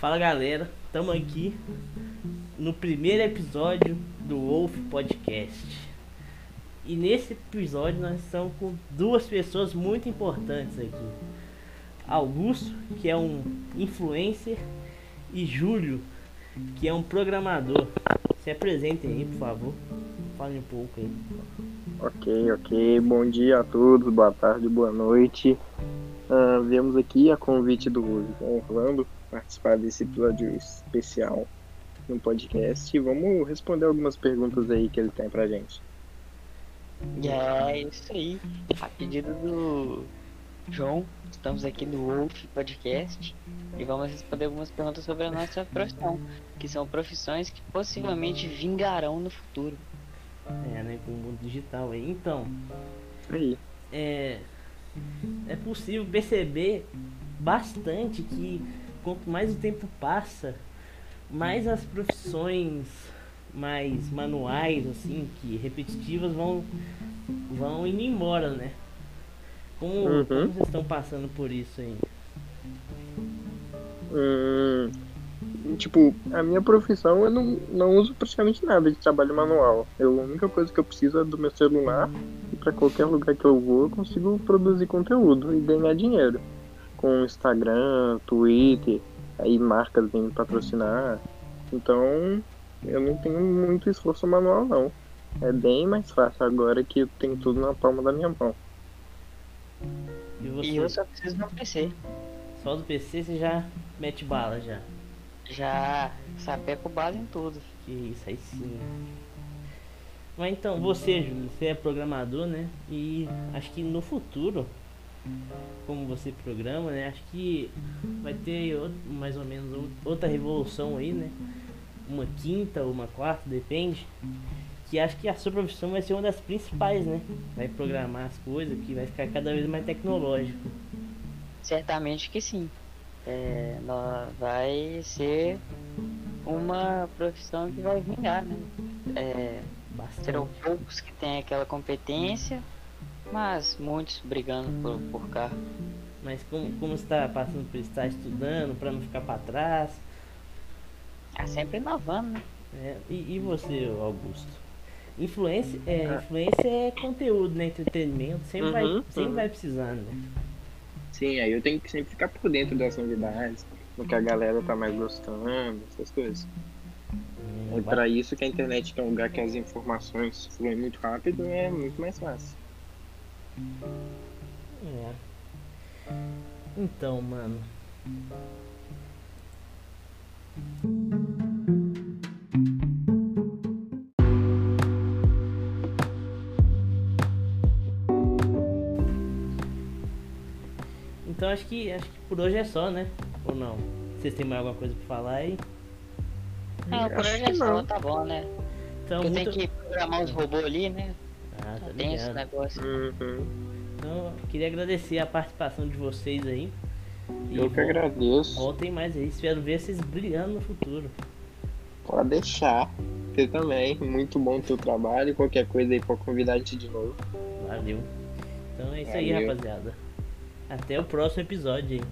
Fala galera, estamos aqui no primeiro episódio do Wolf Podcast. E nesse episódio nós estamos com duas pessoas muito importantes aqui. Augusto, que é um influencer, e Júlio, que é um programador. Se apresentem aí, por favor. Fale um pouco aí. Ok, ok. Bom dia a todos, boa tarde, boa noite. Uh, viemos aqui a convite do Orlando participar desse episódio especial no podcast e vamos responder algumas perguntas aí que ele tem pra gente. É isso aí. A pedido do João, estamos aqui no Wolf Podcast e vamos responder algumas perguntas sobre a nossa profissão, que são profissões que possivelmente vingarão no futuro. É, né? Com o mundo digital aí. Então. Aí. É. É possível perceber bastante que quanto mais o tempo passa, mais as profissões mais manuais, assim, que repetitivas vão, vão indo embora, né? Como, uhum. como vocês estão passando por isso aí? Hum, tipo, a minha profissão eu não, não uso praticamente nada de trabalho manual. Eu, a única coisa que eu preciso é do meu celular e para qualquer lugar que eu vou eu consigo produzir conteúdo e ganhar dinheiro. Com Instagram, Twitter, aí marcas vêm patrocinar. Então eu não tenho muito esforço manual não. É bem mais fácil agora que eu tenho tudo na palma da minha mão. E, você? e eu só preciso de um PC. Só do PC você já mete bala já. Já sapeco bala em tudo. Que isso aí sim. Mas então, você, Júlio, você é programador, né? E acho que no futuro, como você programa, né? Acho que vai ter outro, mais ou menos outra revolução aí, né? Uma quinta ou uma quarta, depende. Que acho que a sua profissão vai ser uma das principais, né? Vai programar as coisas, que vai ficar cada vez mais tecnológico. Certamente que sim é, vai ser uma profissão que vai vingar, né? É, serão poucos que têm aquela competência, mas muitos brigando por, por carro. Mas como, como está passando por estar estudando para não ficar para trás? Ah, sempre inovando, né? É, e, e você, Augusto? Influência é, ah. influência é conteúdo, né? Entretenimento, sempre, uhum, vai, sempre uhum. vai precisando, né? Sim, aí eu tenho que sempre ficar por dentro das novidades, do que a galera tá mais gostando, essas coisas. É para isso que a internet, que é um lugar que as informações fluem muito rápido, é muito mais fácil. É. Então, mano. Então acho que acho que por hoje é só, né? Ou não? Vocês têm mais alguma coisa pra falar aí? Não, por hoje é só, tá bom, né? Então, muito... tem que programar os robôs ali, né? Ah, tá tem esse negócio. Uhum. Então, queria agradecer a participação de vocês aí. Eu que agradeço. Voltem mais aí, espero ver vocês brilhando no futuro. Pode deixar. Você também. Muito bom o teu trabalho. Qualquer coisa aí pode convidar a gente de novo. Valeu. Então é isso Valeu. aí, rapaziada. Até o próximo episódio, hein?